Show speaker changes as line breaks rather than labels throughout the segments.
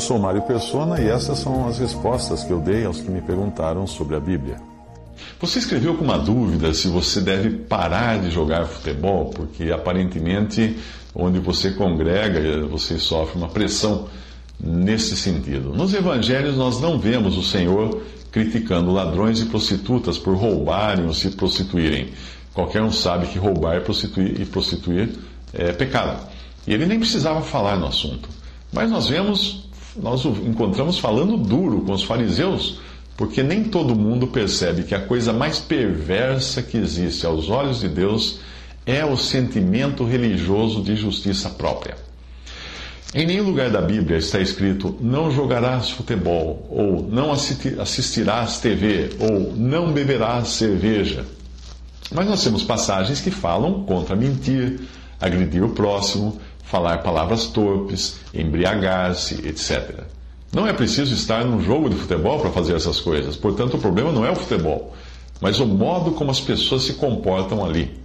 Eu sou Mário Persona e essas são as respostas que eu dei aos que me perguntaram sobre a Bíblia. Você escreveu com uma dúvida se você deve parar de jogar futebol, porque aparentemente onde você congrega, você sofre uma pressão nesse sentido. Nos evangelhos, nós não vemos o Senhor criticando ladrões e prostitutas por roubarem ou se prostituírem. Qualquer um sabe que roubar e prostituir, e prostituir é pecado. E ele nem precisava falar no assunto. Mas nós vemos nós o encontramos falando duro com os fariseus, porque nem todo mundo percebe que a coisa mais perversa que existe aos olhos de Deus é o sentimento religioso de justiça própria. Em nenhum lugar da Bíblia está escrito não jogarás futebol, ou não assistirás TV, ou não beberás cerveja. Mas nós temos passagens que falam contra mentir, agredir o próximo, falar palavras torpes, embriagar-se, etc. Não é preciso estar num jogo de futebol para fazer essas coisas, portanto, o problema não é o futebol, mas o modo como as pessoas se comportam ali.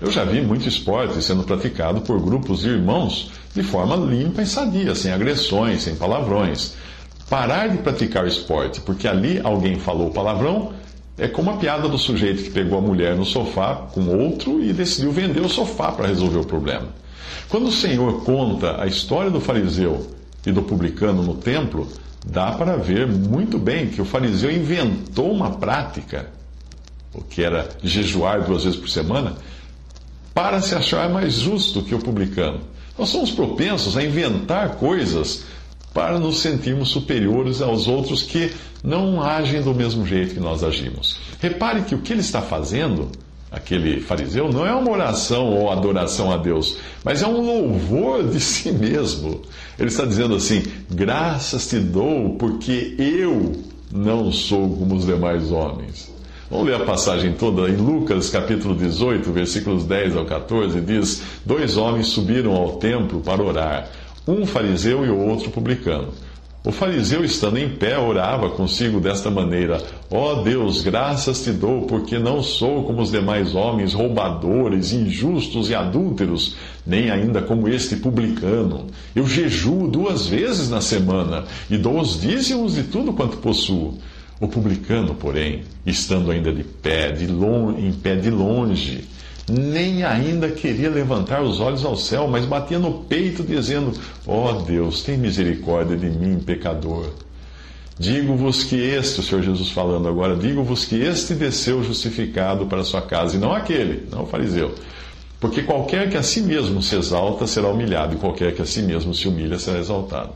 Eu já vi muito esporte sendo praticado por grupos de irmãos de forma limpa e sadia, sem agressões, sem palavrões. Parar de praticar esporte porque ali alguém falou palavrão é como a piada do sujeito que pegou a mulher no sofá com outro e decidiu vender o sofá para resolver o problema. Quando o Senhor conta a história do fariseu e do publicano no templo, dá para ver muito bem que o fariseu inventou uma prática, o que era jejuar duas vezes por semana, para se achar mais justo que o publicano. Nós somos propensos a inventar coisas para nos sentirmos superiores aos outros que não agem do mesmo jeito que nós agimos. Repare que o que ele está fazendo aquele fariseu, não é uma oração ou adoração a Deus, mas é um louvor de si mesmo. Ele está dizendo assim: graças te dou, porque eu não sou como os demais homens. Vamos ler a passagem toda em Lucas capítulo 18, versículos 10 ao 14, diz: Dois homens subiram ao templo para orar, um fariseu e o outro publicano. O fariseu, estando em pé, orava consigo desta maneira: Ó oh Deus, graças te dou, porque não sou como os demais homens, roubadores, injustos e adúlteros, nem ainda como este publicano. Eu jejuo duas vezes na semana e dou os dízimos de tudo quanto possuo. O publicano, porém, estando ainda de pé, de em pé de longe, nem ainda queria levantar os olhos ao céu, mas batia no peito, dizendo: Ó oh Deus, tem misericórdia de mim, pecador. Digo-vos que este, o Senhor Jesus falando agora, digo-vos que este desceu justificado para sua casa, e não aquele, não o fariseu. Porque qualquer que a si mesmo se exalta será humilhado, e qualquer que a si mesmo se humilha será exaltado.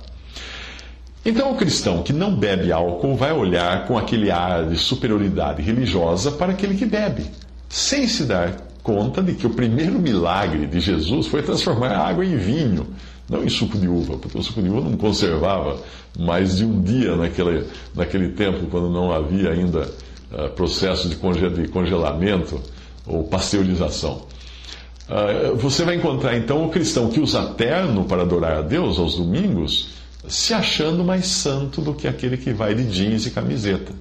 Então, o cristão que não bebe álcool vai olhar com aquele ar de superioridade religiosa para aquele que bebe, sem se dar conta de que o primeiro milagre de Jesus foi transformar a água em vinho, não em suco de uva, porque o suco de uva não conservava mais de um dia naquele, naquele tempo, quando não havia ainda uh, processo de, de congelamento ou pasteurização. Uh, você vai encontrar então o cristão que usa terno para adorar a Deus aos domingos, se achando mais santo do que aquele que vai de jeans e camiseta.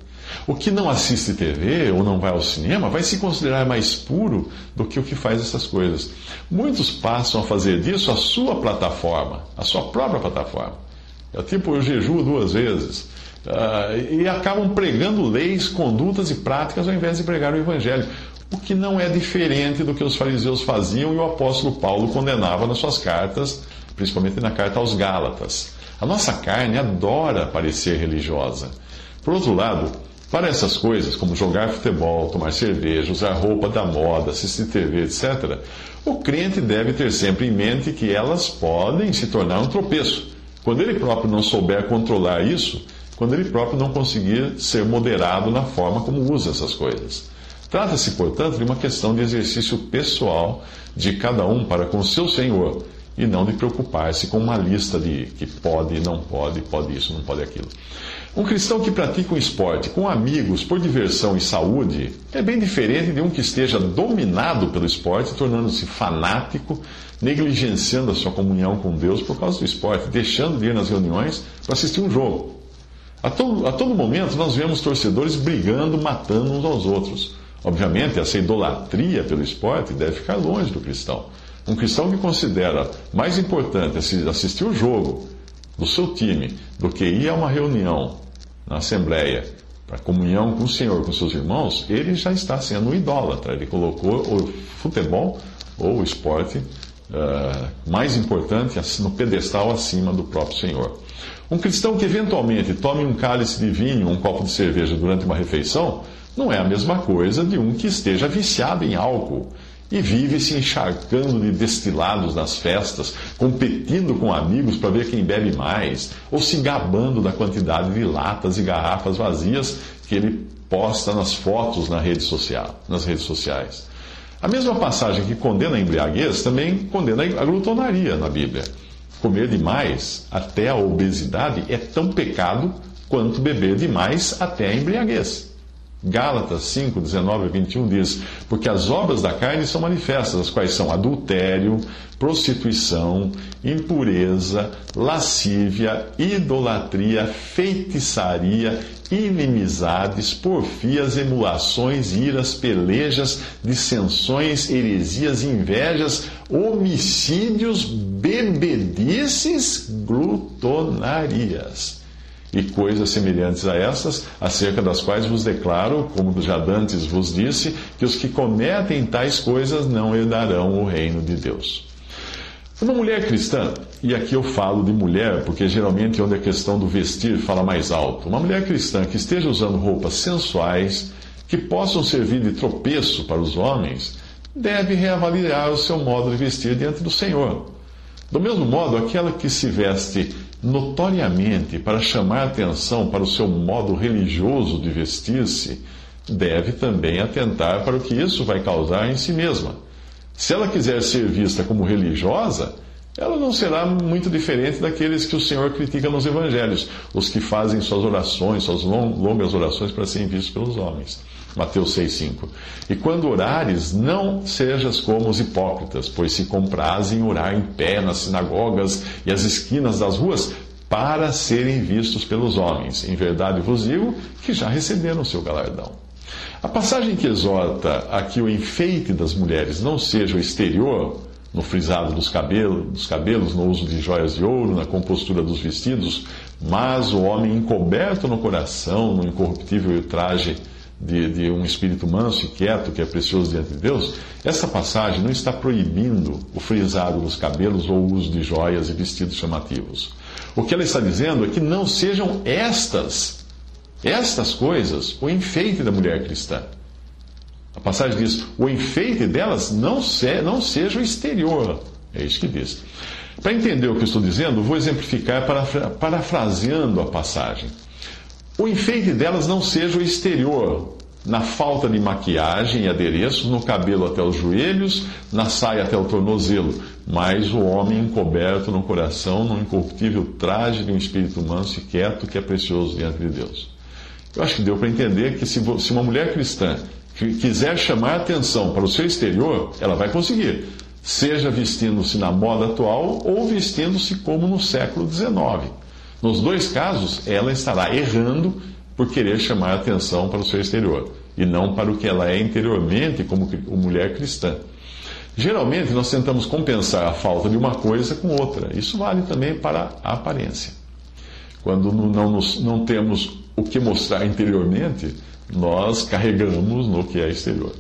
O que não assiste TV ou não vai ao cinema vai se considerar mais puro do que o que faz essas coisas. Muitos passam a fazer disso a sua plataforma, a sua própria plataforma. É tipo, eu jejuo duas vezes. Uh, e acabam pregando leis, condutas e práticas ao invés de pregar o Evangelho. O que não é diferente do que os fariseus faziam e o apóstolo Paulo condenava nas suas cartas, principalmente na carta aos Gálatas. A nossa carne adora parecer religiosa. Por outro lado, para essas coisas, como jogar futebol, tomar cerveja, usar roupa da moda, assistir TV, etc., o crente deve ter sempre em mente que elas podem se tornar um tropeço. Quando ele próprio não souber controlar isso, quando ele próprio não conseguir ser moderado na forma como usa essas coisas. Trata-se, portanto, de uma questão de exercício pessoal de cada um para com seu Senhor e não de preocupar-se com uma lista de que pode, não pode, pode isso, não pode aquilo. Um cristão que pratica um esporte com amigos por diversão e saúde é bem diferente de um que esteja dominado pelo esporte, tornando-se fanático, negligenciando a sua comunhão com Deus por causa do esporte, deixando de ir nas reuniões para assistir um jogo. A todo, a todo momento nós vemos torcedores brigando, matando uns aos outros. Obviamente, essa idolatria pelo esporte deve ficar longe do cristão. Um cristão que considera mais importante assistir o jogo do seu time do que ir a uma reunião na Assembleia para comunhão com o Senhor, com seus irmãos, ele já está sendo um idólatra. Ele colocou o futebol ou o esporte uh, mais importante no pedestal acima do próprio Senhor. Um cristão que eventualmente tome um cálice de vinho, um copo de cerveja durante uma refeição, não é a mesma coisa de um que esteja viciado em álcool e vive se encharcando de destilados nas festas, competindo com amigos para ver quem bebe mais, ou se gabando da quantidade de latas e garrafas vazias que ele posta nas fotos na rede social, nas redes sociais. A mesma passagem que condena a embriaguez também condena a glutonaria na Bíblia. Comer demais até a obesidade é tão pecado quanto beber demais até a embriaguez. Gálatas 5, 19 a 21 diz: Porque as obras da carne são manifestas, as quais são adultério, prostituição, impureza, lascívia, idolatria, feitiçaria, inimizades, porfias, emulações, iras, pelejas, dissensões, heresias, invejas, homicídios, bebedices, glutonarias e coisas semelhantes a essas, acerca das quais vos declaro, como já dantes vos disse, que os que cometem tais coisas não herdarão o reino de Deus. Uma mulher cristã, e aqui eu falo de mulher, porque geralmente onde a questão do vestir fala mais alto. Uma mulher cristã que esteja usando roupas sensuais, que possam servir de tropeço para os homens, deve reavaliar o seu modo de vestir diante do Senhor. Do mesmo modo, aquela que se veste notoriamente para chamar atenção para o seu modo religioso de vestir-se, deve também atentar para o que isso vai causar em si mesma. Se ela quiser ser vista como religiosa, ela não será muito diferente daqueles que o Senhor critica nos evangelhos, os que fazem suas orações, suas longas orações para serem vistos pelos homens. Mateus 6,5. E quando orares, não sejas como os hipócritas, pois se comprazem orar em pé nas sinagogas e as esquinas das ruas, para serem vistos pelos homens. Em verdade vos digo que já receberam o seu galardão. A passagem que exorta a que o enfeite das mulheres não seja o exterior, no frisado dos cabelos, dos cabelos, no uso de joias de ouro, na compostura dos vestidos, mas o homem encoberto no coração, no incorruptível traje de, de, um espírito manso e quieto, que é precioso diante de Deus, essa passagem não está proibindo o frisado dos cabelos ou o uso de joias e vestidos chamativos. O que ela está dizendo é que não sejam estas, estas coisas, o enfeite da mulher cristã. A passagem diz: o enfeite delas não, se, não seja o exterior. É isso que diz. Para entender o que eu estou dizendo, vou exemplificar parafraseando a passagem. O enfeite delas não seja o exterior, na falta de maquiagem e adereços, no cabelo até os joelhos, na saia até o tornozelo, mas o homem encoberto no coração, num incorruptível traje de um espírito manso e quieto que é precioso diante de Deus. Eu acho que deu para entender que se uma mulher cristã quiser chamar atenção para o seu exterior, ela vai conseguir, seja vestindo-se na moda atual ou vestindo-se como no século XIX. Nos dois casos, ela estará errando por querer chamar atenção para o seu exterior e não para o que ela é interiormente como mulher cristã. Geralmente, nós tentamos compensar a falta de uma coisa com outra. Isso vale também para a aparência. Quando não, nos, não temos o que mostrar interiormente, nós carregamos no que é exterior.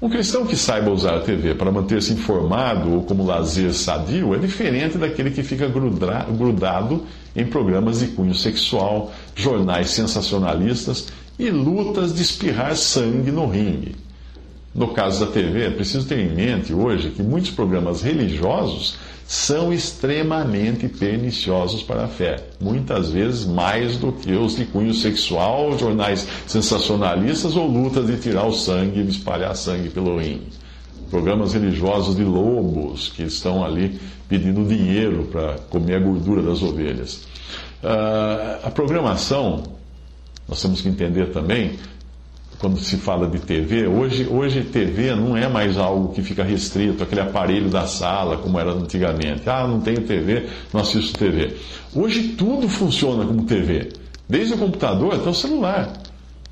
Um cristão que saiba usar a TV para manter-se informado ou como lazer sadio é diferente daquele que fica grudado em programas de cunho sexual, jornais sensacionalistas e lutas de espirrar sangue no ringue. No caso da TV, é preciso ter em mente hoje que muitos programas religiosos são extremamente perniciosos para a fé. Muitas vezes mais do que os de cunho sexual, jornais sensacionalistas ou lutas de tirar o sangue e espalhar sangue pelo rim. Programas religiosos de lobos que estão ali pedindo dinheiro para comer a gordura das ovelhas. Uh, a programação, nós temos que entender também, quando se fala de TV, hoje, hoje TV não é mais algo que fica restrito, aquele aparelho da sala, como era antigamente. Ah, não tenho TV, não assisto TV. Hoje tudo funciona como TV, desde o computador até o celular.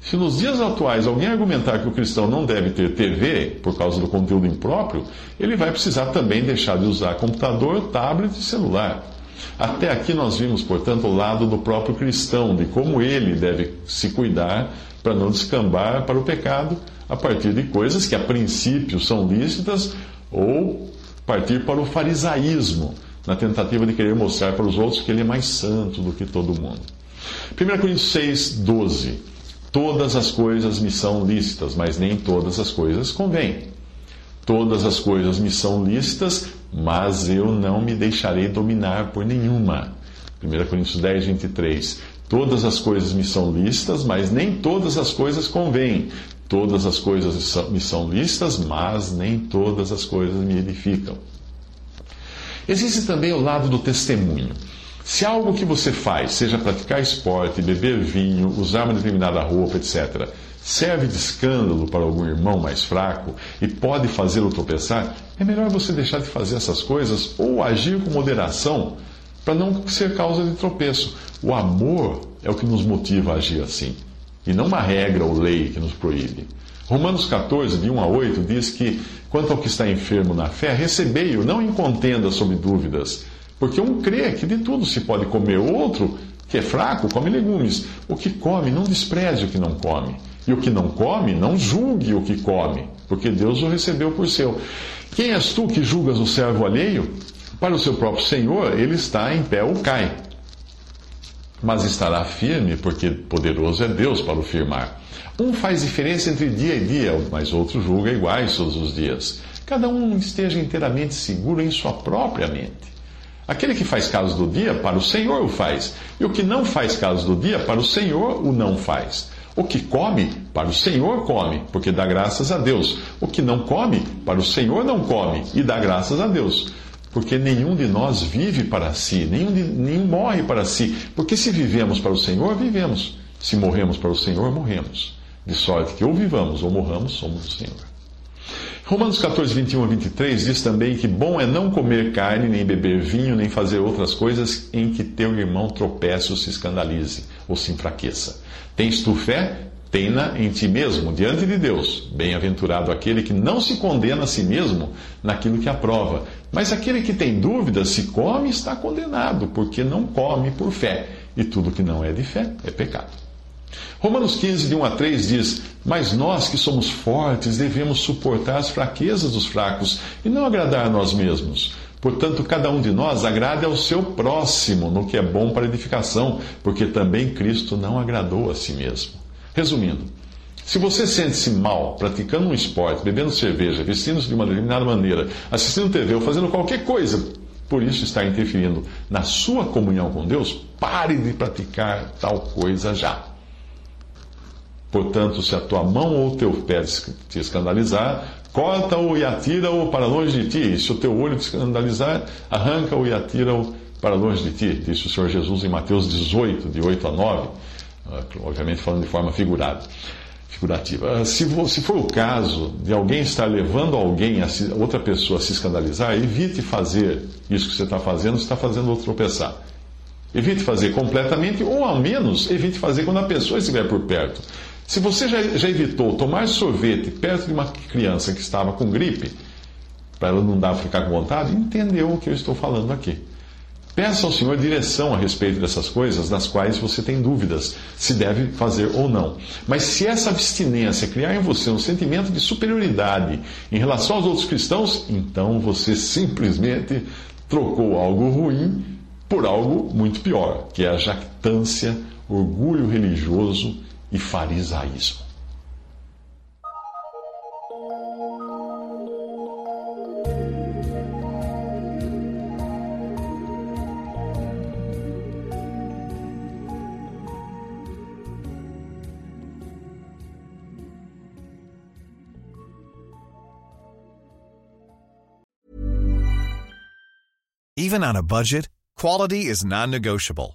Se nos dias atuais alguém argumentar que o cristão não deve ter TV por causa do conteúdo impróprio, ele vai precisar também deixar de usar computador, tablet e celular. Até aqui nós vimos, portanto, o lado do próprio cristão, de como ele deve se cuidar para não descambar para o pecado a partir de coisas que a princípio são lícitas ou partir para o farisaísmo, na tentativa de querer mostrar para os outros que ele é mais santo do que todo mundo. 1 Coríntios 6, 12. Todas as coisas me são lícitas, mas nem todas as coisas convêm. Todas as coisas me são lícitas, mas eu não me deixarei dominar por nenhuma. 1 Coríntios 10, 23. Todas as coisas me são lícitas, mas nem todas as coisas convêm. Todas as coisas me são lícitas, mas nem todas as coisas me edificam. Existe também o lado do testemunho. Se algo que você faz, seja praticar esporte, beber vinho, usar uma determinada roupa, etc., serve de escândalo para algum irmão mais fraco e pode fazê-lo tropeçar, é melhor você deixar de fazer essas coisas ou agir com moderação para não ser causa de tropeço. O amor é o que nos motiva a agir assim, e não uma regra ou lei que nos proíbe. Romanos 14, de 1 a 8, diz que, quanto ao que está enfermo na fé, recebei-o, não em contenda sobre dúvidas, porque um crê que de tudo se pode comer, outro, que é fraco, come legumes. O que come, não despreze o que não come. E o que não come, não julgue o que come, porque Deus o recebeu por seu. Quem és tu que julgas o servo alheio? Para o seu próprio Senhor, ele está em pé ou cai. Mas estará firme, porque poderoso é Deus para o firmar. Um faz diferença entre dia e dia, mas outro julga iguais todos os dias. Cada um esteja inteiramente seguro em sua própria mente. Aquele que faz caso do dia, para o Senhor o faz. E o que não faz caso do dia, para o Senhor o não faz. O que come, para o Senhor come, porque dá graças a Deus. O que não come, para o Senhor não come, e dá graças a Deus porque nenhum de nós vive para si, nenhum, de, nenhum morre para si. Porque se vivemos para o Senhor, vivemos. Se morremos para o Senhor, morremos. De sorte que ou vivamos ou morramos, somos do Senhor. Romanos 14, 21 a 23 diz também que bom é não comer carne, nem beber vinho, nem fazer outras coisas em que teu irmão tropece ou se escandalize ou se enfraqueça. Tens tu fé? Tenha em ti mesmo, diante de Deus. Bem-aventurado aquele que não se condena a si mesmo naquilo que aprova. Mas aquele que tem dúvidas, se come, está condenado, porque não come por fé. E tudo que não é de fé é pecado. Romanos 15, de 1 a 3 diz: Mas nós que somos fortes devemos suportar as fraquezas dos fracos e não agradar a nós mesmos. Portanto, cada um de nós agrade ao seu próximo no que é bom para edificação, porque também Cristo não agradou a si mesmo. Resumindo, se você sente-se mal praticando um esporte, bebendo cerveja, vestindo-se de uma determinada maneira, assistindo TV ou fazendo qualquer coisa, por isso está interferindo na sua comunhão com Deus, pare de praticar tal coisa já. Portanto, se a tua mão ou o teu pé te escandalizar, corta-o e atira-o para longe de ti. E se o teu olho te escandalizar, arranca-o e atira-o para longe de ti. Disse o Senhor Jesus em Mateus 18, de 8 a 9. Ah, obviamente falando de forma figurada, figurativa. Ah, se, se for o caso de alguém estar levando alguém, a outra pessoa a se escandalizar, evite fazer isso que você está fazendo, está fazendo outro tropeçar. Evite fazer completamente, ou ao menos evite fazer quando a pessoa estiver por perto. Se você já, já evitou tomar sorvete perto de uma criança que estava com gripe, para ela não dar ficar com vontade, entendeu o que eu estou falando aqui. Peça ao Senhor direção a respeito dessas coisas das quais você tem dúvidas se deve fazer ou não. Mas se essa abstinência criar em você um sentimento de superioridade em relação aos outros cristãos, então você simplesmente trocou algo ruim por algo muito pior, que é a jactância, orgulho religioso e farisaísmo.
Even on a budget, quality is non-negotiable.